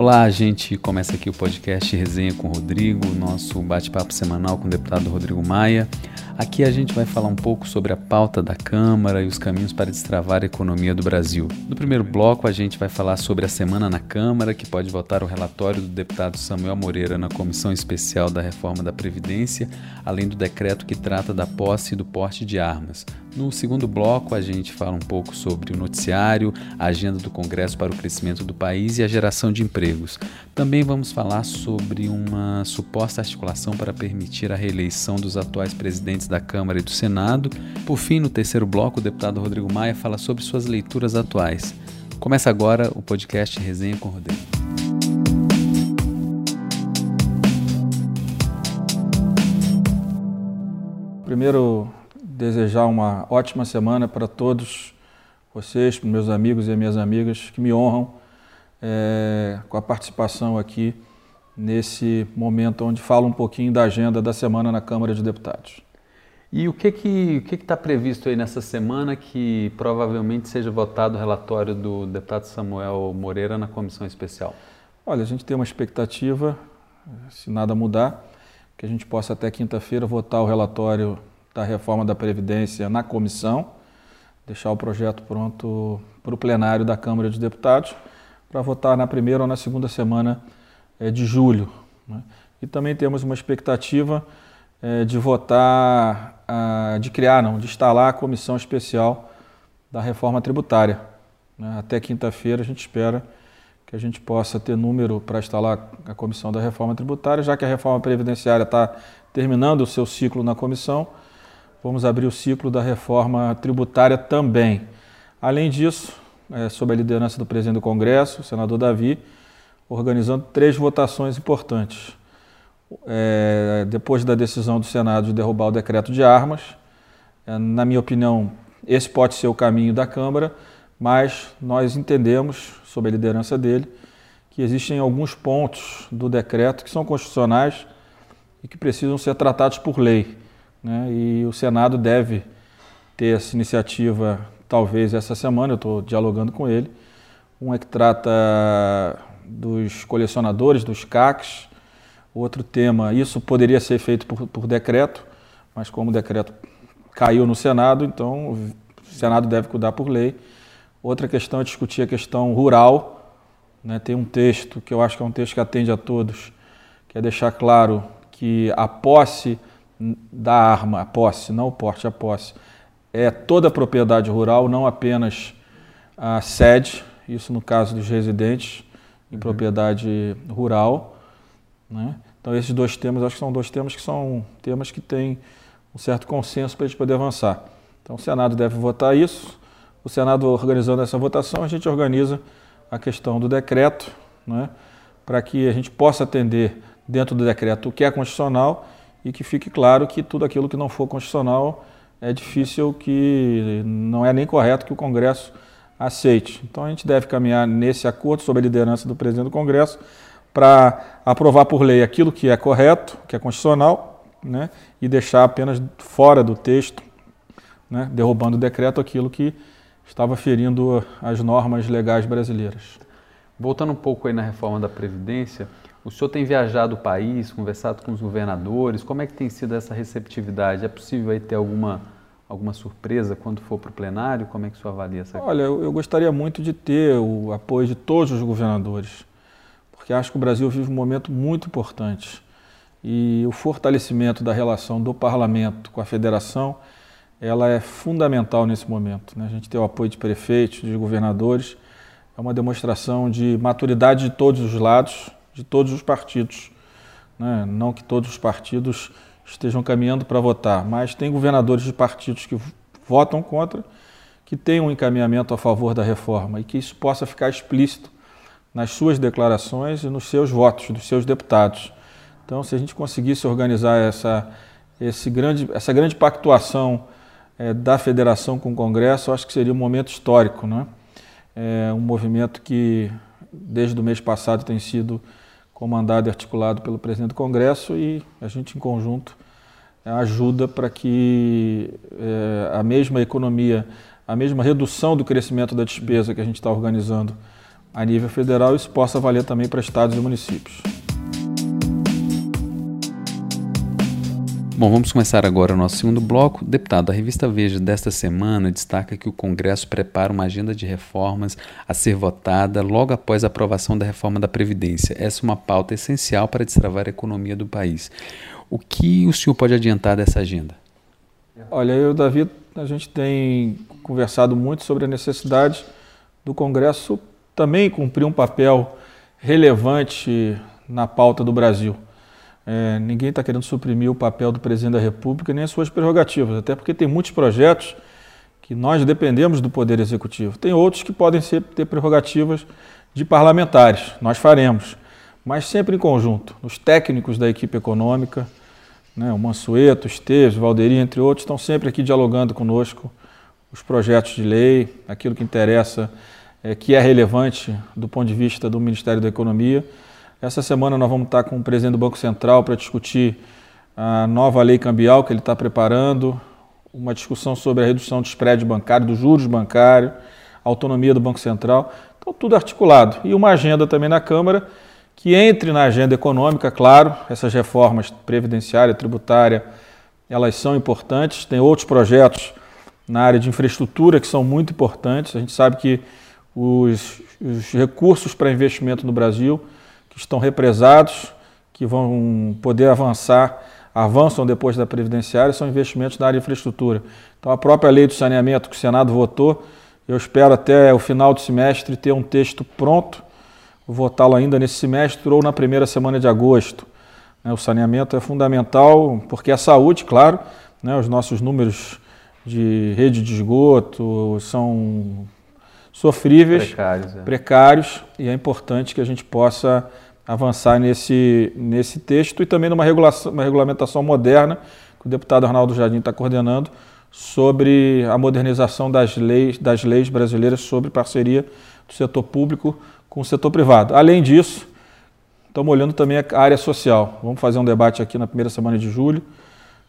Olá, a gente começa aqui o podcast Resenha com o Rodrigo, nosso bate-papo semanal com o deputado Rodrigo Maia. Aqui a gente vai falar um pouco sobre a pauta da Câmara e os caminhos para destravar a economia do Brasil. No primeiro bloco, a gente vai falar sobre a semana na Câmara, que pode votar o relatório do deputado Samuel Moreira na Comissão Especial da Reforma da Previdência, além do decreto que trata da posse e do porte de armas. No segundo bloco, a gente fala um pouco sobre o noticiário, a agenda do Congresso para o crescimento do país e a geração de empregos. Também vamos falar sobre uma suposta articulação para permitir a reeleição dos atuais presidentes da Câmara e do Senado. Por fim, no terceiro bloco, o deputado Rodrigo Maia fala sobre suas leituras atuais. Começa agora o podcast Resenha com Rodrigo. Primeiro, desejar uma ótima semana para todos vocês, para meus amigos e minhas amigas que me honram é, com a participação aqui nesse momento onde falo um pouquinho da agenda da semana na Câmara de Deputados. E o que que o que está previsto aí nessa semana que provavelmente seja votado o relatório do deputado Samuel Moreira na comissão especial? Olha, a gente tem uma expectativa, se nada mudar, que a gente possa até quinta-feira votar o relatório da reforma da Previdência na comissão, deixar o projeto pronto para o plenário da Câmara de Deputados, para votar na primeira ou na segunda semana é, de julho. Né? E também temos uma expectativa é, de votar, a, de criar, não, de instalar a comissão especial da reforma tributária. Né? Até quinta-feira a gente espera que a gente possa ter número para instalar a comissão da reforma tributária, já que a reforma previdenciária está terminando o seu ciclo na comissão vamos abrir o ciclo da reforma tributária também. Além disso, é, sob a liderança do presidente do Congresso, o senador Davi, organizando três votações importantes. É, depois da decisão do Senado de derrubar o decreto de armas, é, na minha opinião, esse pode ser o caminho da Câmara, mas nós entendemos, sob a liderança dele, que existem alguns pontos do decreto que são constitucionais e que precisam ser tratados por lei. Né? E o Senado deve ter essa iniciativa, talvez essa semana, eu estou dialogando com ele. Um é que trata dos colecionadores, dos CACs. Outro tema, isso poderia ser feito por, por decreto, mas como o decreto caiu no Senado, então o Senado deve cuidar por lei. Outra questão é discutir a questão rural. Né? Tem um texto que eu acho que é um texto que atende a todos, que é deixar claro que a posse da arma, a posse, não o porte, a posse, é toda a propriedade rural, não apenas a sede, isso no caso dos residentes em uhum. propriedade rural. Né? Então, esses dois temas, acho que são dois temas que são temas que têm um certo consenso para a gente poder avançar. Então, o Senado deve votar isso. O Senado organizando essa votação, a gente organiza a questão do decreto, né? para que a gente possa atender dentro do decreto o que é constitucional e que fique claro que tudo aquilo que não for constitucional é difícil que não é nem correto que o Congresso aceite. Então a gente deve caminhar nesse acordo sob a liderança do presidente do Congresso para aprovar por lei aquilo que é correto, que é constitucional, né, e deixar apenas fora do texto, né, derrubando o decreto aquilo que estava ferindo as normas legais brasileiras. Voltando um pouco aí na reforma da Previdência, o senhor tem viajado o país, conversado com os governadores, como é que tem sido essa receptividade? É possível aí ter alguma, alguma surpresa quando for para o plenário? Como é que o senhor avalia essa Olha, eu, eu gostaria muito de ter o apoio de todos os governadores, porque acho que o Brasil vive um momento muito importante. E o fortalecimento da relação do parlamento com a federação, ela é fundamental nesse momento. Né? A gente ter o apoio de prefeitos, de governadores, é uma demonstração de maturidade de todos os lados, de todos os partidos. Né? Não que todos os partidos estejam caminhando para votar, mas tem governadores de partidos que votam contra, que têm um encaminhamento a favor da reforma e que isso possa ficar explícito nas suas declarações e nos seus votos dos seus deputados. Então, se a gente conseguisse organizar essa, esse grande, essa grande pactuação é, da federação com o Congresso, eu acho que seria um momento histórico, né? É um movimento que desde o mês passado tem sido comandado e articulado pelo presidente do Congresso e a gente, em conjunto, ajuda para que é, a mesma economia, a mesma redução do crescimento da despesa que a gente está organizando a nível federal, isso possa valer também para estados e municípios. Bom, vamos começar agora o nosso segundo bloco. Deputado, a revista Veja desta semana destaca que o Congresso prepara uma agenda de reformas a ser votada logo após a aprovação da reforma da Previdência. Essa é uma pauta essencial para destravar a economia do país. O que o senhor pode adiantar dessa agenda? Olha, eu Davi, a gente tem conversado muito sobre a necessidade do Congresso também cumprir um papel relevante na pauta do Brasil. É, ninguém está querendo suprimir o papel do presidente da República nem as suas prerrogativas, até porque tem muitos projetos que nós dependemos do Poder Executivo. Tem outros que podem ser, ter prerrogativas de parlamentares, nós faremos, mas sempre em conjunto. Os técnicos da equipe econômica, né, o Mansueto, Esteves, Valderi, entre outros, estão sempre aqui dialogando conosco os projetos de lei, aquilo que interessa, é, que é relevante do ponto de vista do Ministério da Economia. Essa semana nós vamos estar com o presidente do Banco Central para discutir a nova lei cambial que ele está preparando, uma discussão sobre a redução do spread bancário, dos juros bancários, autonomia do Banco Central. Então, tudo articulado. E uma agenda também na Câmara que entre na agenda econômica, claro, essas reformas previdenciária, tributária, elas são importantes. Tem outros projetos na área de infraestrutura que são muito importantes. A gente sabe que os, os recursos para investimento no Brasil que estão represados, que vão poder avançar, avançam depois da previdenciária, são investimentos na área de infraestrutura. Então, a própria lei do saneamento que o Senado votou, eu espero até o final do semestre ter um texto pronto, votá-lo ainda nesse semestre ou na primeira semana de agosto. Né, o saneamento é fundamental, porque a saúde, claro, né, os nossos números de rede de esgoto são sofríveis, precários, é. precários, e é importante que a gente possa avançar nesse, nesse texto e também numa regulação, uma regulamentação moderna, que o deputado Arnaldo Jardim está coordenando, sobre a modernização das leis, das leis brasileiras sobre parceria do setor público com o setor privado. Além disso, estamos olhando também a área social. Vamos fazer um debate aqui na primeira semana de julho,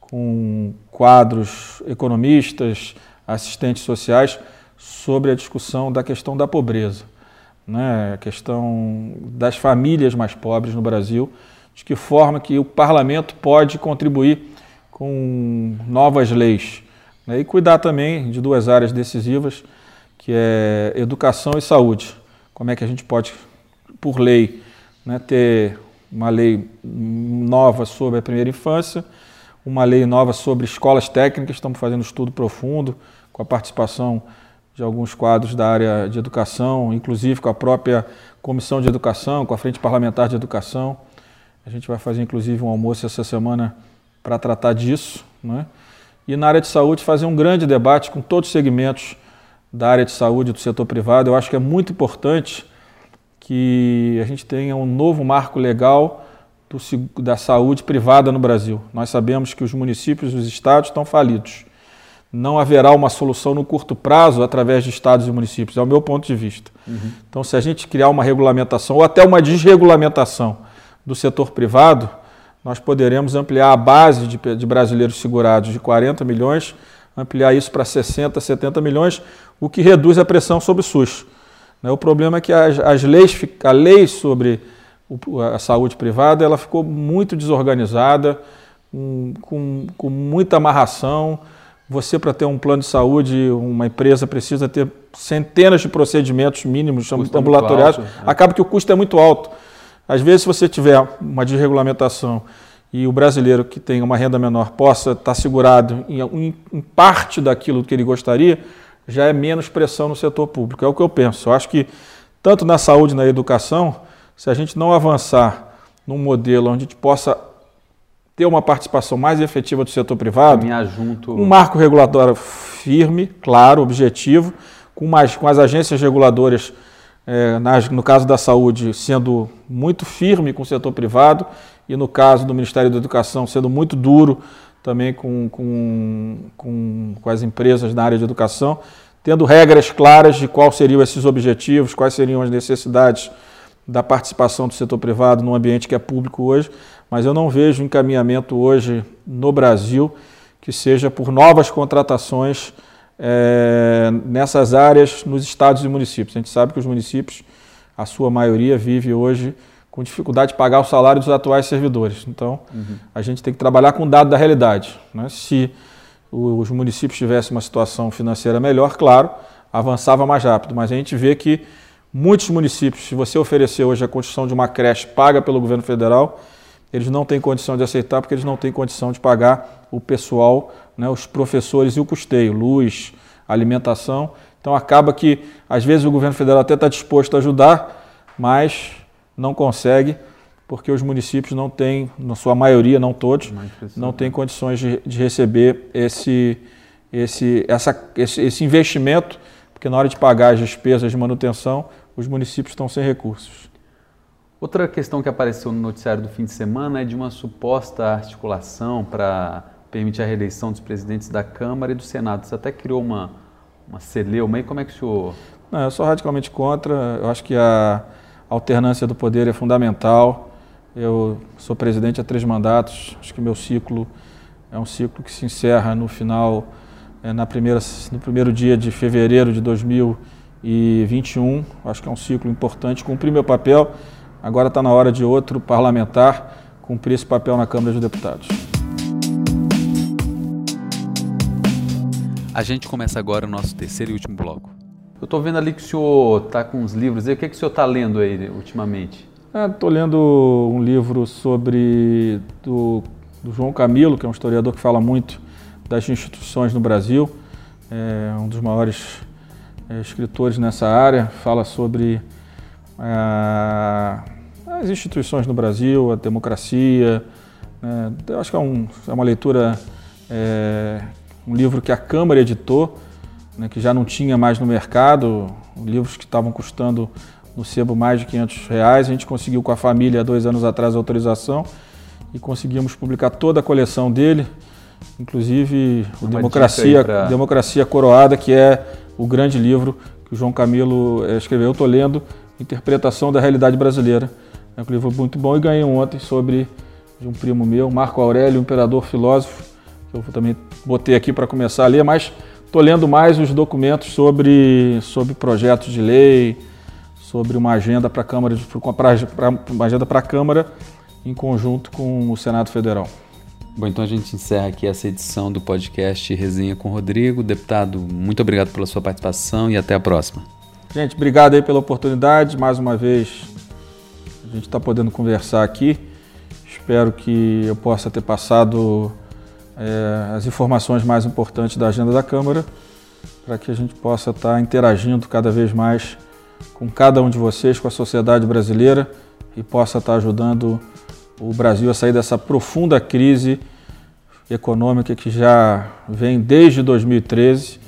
com quadros economistas, assistentes sociais, sobre a discussão da questão da pobreza, né? a questão das famílias mais pobres no Brasil, de que forma que o parlamento pode contribuir com novas leis. Né? E cuidar também de duas áreas decisivas, que é educação e saúde. Como é que a gente pode, por lei, né, ter uma lei nova sobre a primeira infância, uma lei nova sobre escolas técnicas, estamos fazendo um estudo profundo com a participação de alguns quadros da área de educação, inclusive com a própria Comissão de Educação, com a Frente Parlamentar de Educação. A gente vai fazer inclusive um almoço essa semana para tratar disso. Né? E na área de saúde fazer um grande debate com todos os segmentos da área de saúde do setor privado. Eu acho que é muito importante que a gente tenha um novo marco legal do, da saúde privada no Brasil. Nós sabemos que os municípios e os estados estão falidos não haverá uma solução no curto prazo através de estados e municípios, é o meu ponto de vista. Uhum. Então, se a gente criar uma regulamentação ou até uma desregulamentação do setor privado, nós poderemos ampliar a base de, de brasileiros segurados de 40 milhões, ampliar isso para 60, 70 milhões, o que reduz a pressão sobre o SUS. Né, o problema é que as, as leis, a lei sobre a saúde privada ela ficou muito desorganizada, com, com muita amarração, você, para ter um plano de saúde, uma empresa precisa ter centenas de procedimentos mínimos custo ambulatoriais. É alto, né? Acaba que o custo é muito alto. Às vezes, se você tiver uma desregulamentação e o brasileiro que tem uma renda menor possa estar segurado em, em, em parte daquilo que ele gostaria, já é menos pressão no setor público. É o que eu penso. Eu acho que, tanto na saúde e na educação, se a gente não avançar num modelo onde a gente possa ter uma participação mais efetiva do setor privado, junto... um marco regulatório firme, claro, objetivo, com, mais, com as agências reguladoras, é, nas, no caso da saúde, sendo muito firme com o setor privado, e no caso do Ministério da Educação, sendo muito duro também com, com, com, com as empresas na área de educação, tendo regras claras de quais seriam esses objetivos, quais seriam as necessidades da participação do setor privado no ambiente que é público hoje, mas eu não vejo encaminhamento hoje no Brasil que seja por novas contratações é, nessas áreas nos estados e municípios. A gente sabe que os municípios a sua maioria vive hoje com dificuldade de pagar o salário dos atuais servidores. Então, uhum. a gente tem que trabalhar com o dado da realidade. Né? Se os municípios tivessem uma situação financeira melhor, claro, avançava mais rápido. Mas a gente vê que muitos municípios, se você oferecer hoje a construção de uma creche paga pelo governo federal, eles não têm condição de aceitar porque eles não têm condição de pagar o pessoal, né, os professores e o custeio, luz, alimentação. Então acaba que, às vezes, o governo federal até está disposto a ajudar, mas não consegue, porque os municípios não têm, na sua maioria, não todos, não têm condições de, de receber esse, esse, essa, esse, esse investimento, porque na hora de pagar as despesas de manutenção, os municípios estão sem recursos. Outra questão que apareceu no noticiário do fim de semana é de uma suposta articulação para permitir a reeleição dos presidentes da Câmara e do Senado. Você até criou uma, uma celeuma aí, como é que o senhor... Não, eu sou radicalmente contra, eu acho que a alternância do poder é fundamental. Eu sou presidente há três mandatos, acho que meu ciclo é um ciclo que se encerra no final, é, na primeira, no primeiro dia de fevereiro de 2021. Acho que é um ciclo importante, cumpri meu papel Agora está na hora de outro parlamentar cumprir esse papel na Câmara dos Deputados. A gente começa agora o nosso terceiro e último bloco. Eu estou vendo ali que o senhor está com uns livros. O que, é que o senhor está lendo aí ultimamente? Estou é, lendo um livro sobre do, do, João Camilo, que é um historiador que fala muito das instituições no Brasil. É um dos maiores escritores nessa área. Fala sobre é, as instituições no Brasil, a democracia. Né? Eu acho que é, um, é uma leitura, é, um livro que a Câmara editou, né, que já não tinha mais no mercado, livros que estavam custando no sebo mais de 500 reais. A gente conseguiu com a família, há dois anos atrás, a autorização e conseguimos publicar toda a coleção dele, inclusive o Democracia, pra... Democracia Coroada, que é o grande livro que o João Camilo eh, escreveu. Eu estou lendo Interpretação da Realidade Brasileira. É um livro muito bom e ganhei um ontem sobre de um primo meu, Marco Aurélio, imperador filósofo, que eu também botei aqui para começar a ler, mas estou lendo mais os documentos sobre, sobre projetos de lei, sobre uma agenda para a Câmara, pra, uma agenda para a Câmara em conjunto com o Senado Federal. Bom, então a gente encerra aqui essa edição do podcast Resenha com Rodrigo. Deputado, muito obrigado pela sua participação e até a próxima. Gente, obrigado aí pela oportunidade. Mais uma vez, a gente está podendo conversar aqui. Espero que eu possa ter passado é, as informações mais importantes da agenda da Câmara, para que a gente possa estar tá interagindo cada vez mais com cada um de vocês, com a sociedade brasileira e possa estar tá ajudando o Brasil a sair dessa profunda crise econômica que já vem desde 2013.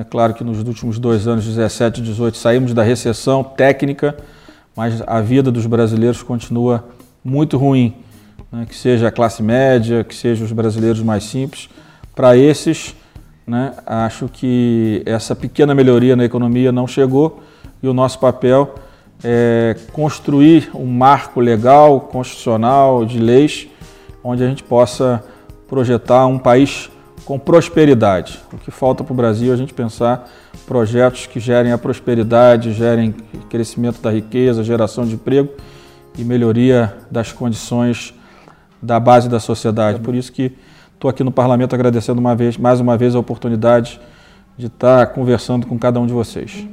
É claro que nos últimos dois anos, 17 e 18, saímos da recessão técnica mas a vida dos brasileiros continua muito ruim. Né? Que seja a classe média, que seja os brasileiros mais simples. Para esses, né, acho que essa pequena melhoria na economia não chegou e o nosso papel é construir um marco legal, constitucional, de leis, onde a gente possa projetar um país com prosperidade. O que falta para o Brasil é a gente pensar projetos que gerem a prosperidade, gerem crescimento da riqueza, geração de emprego e melhoria das condições da base da sociedade. Por isso que estou aqui no parlamento agradecendo uma vez, mais uma vez a oportunidade de estar conversando com cada um de vocês.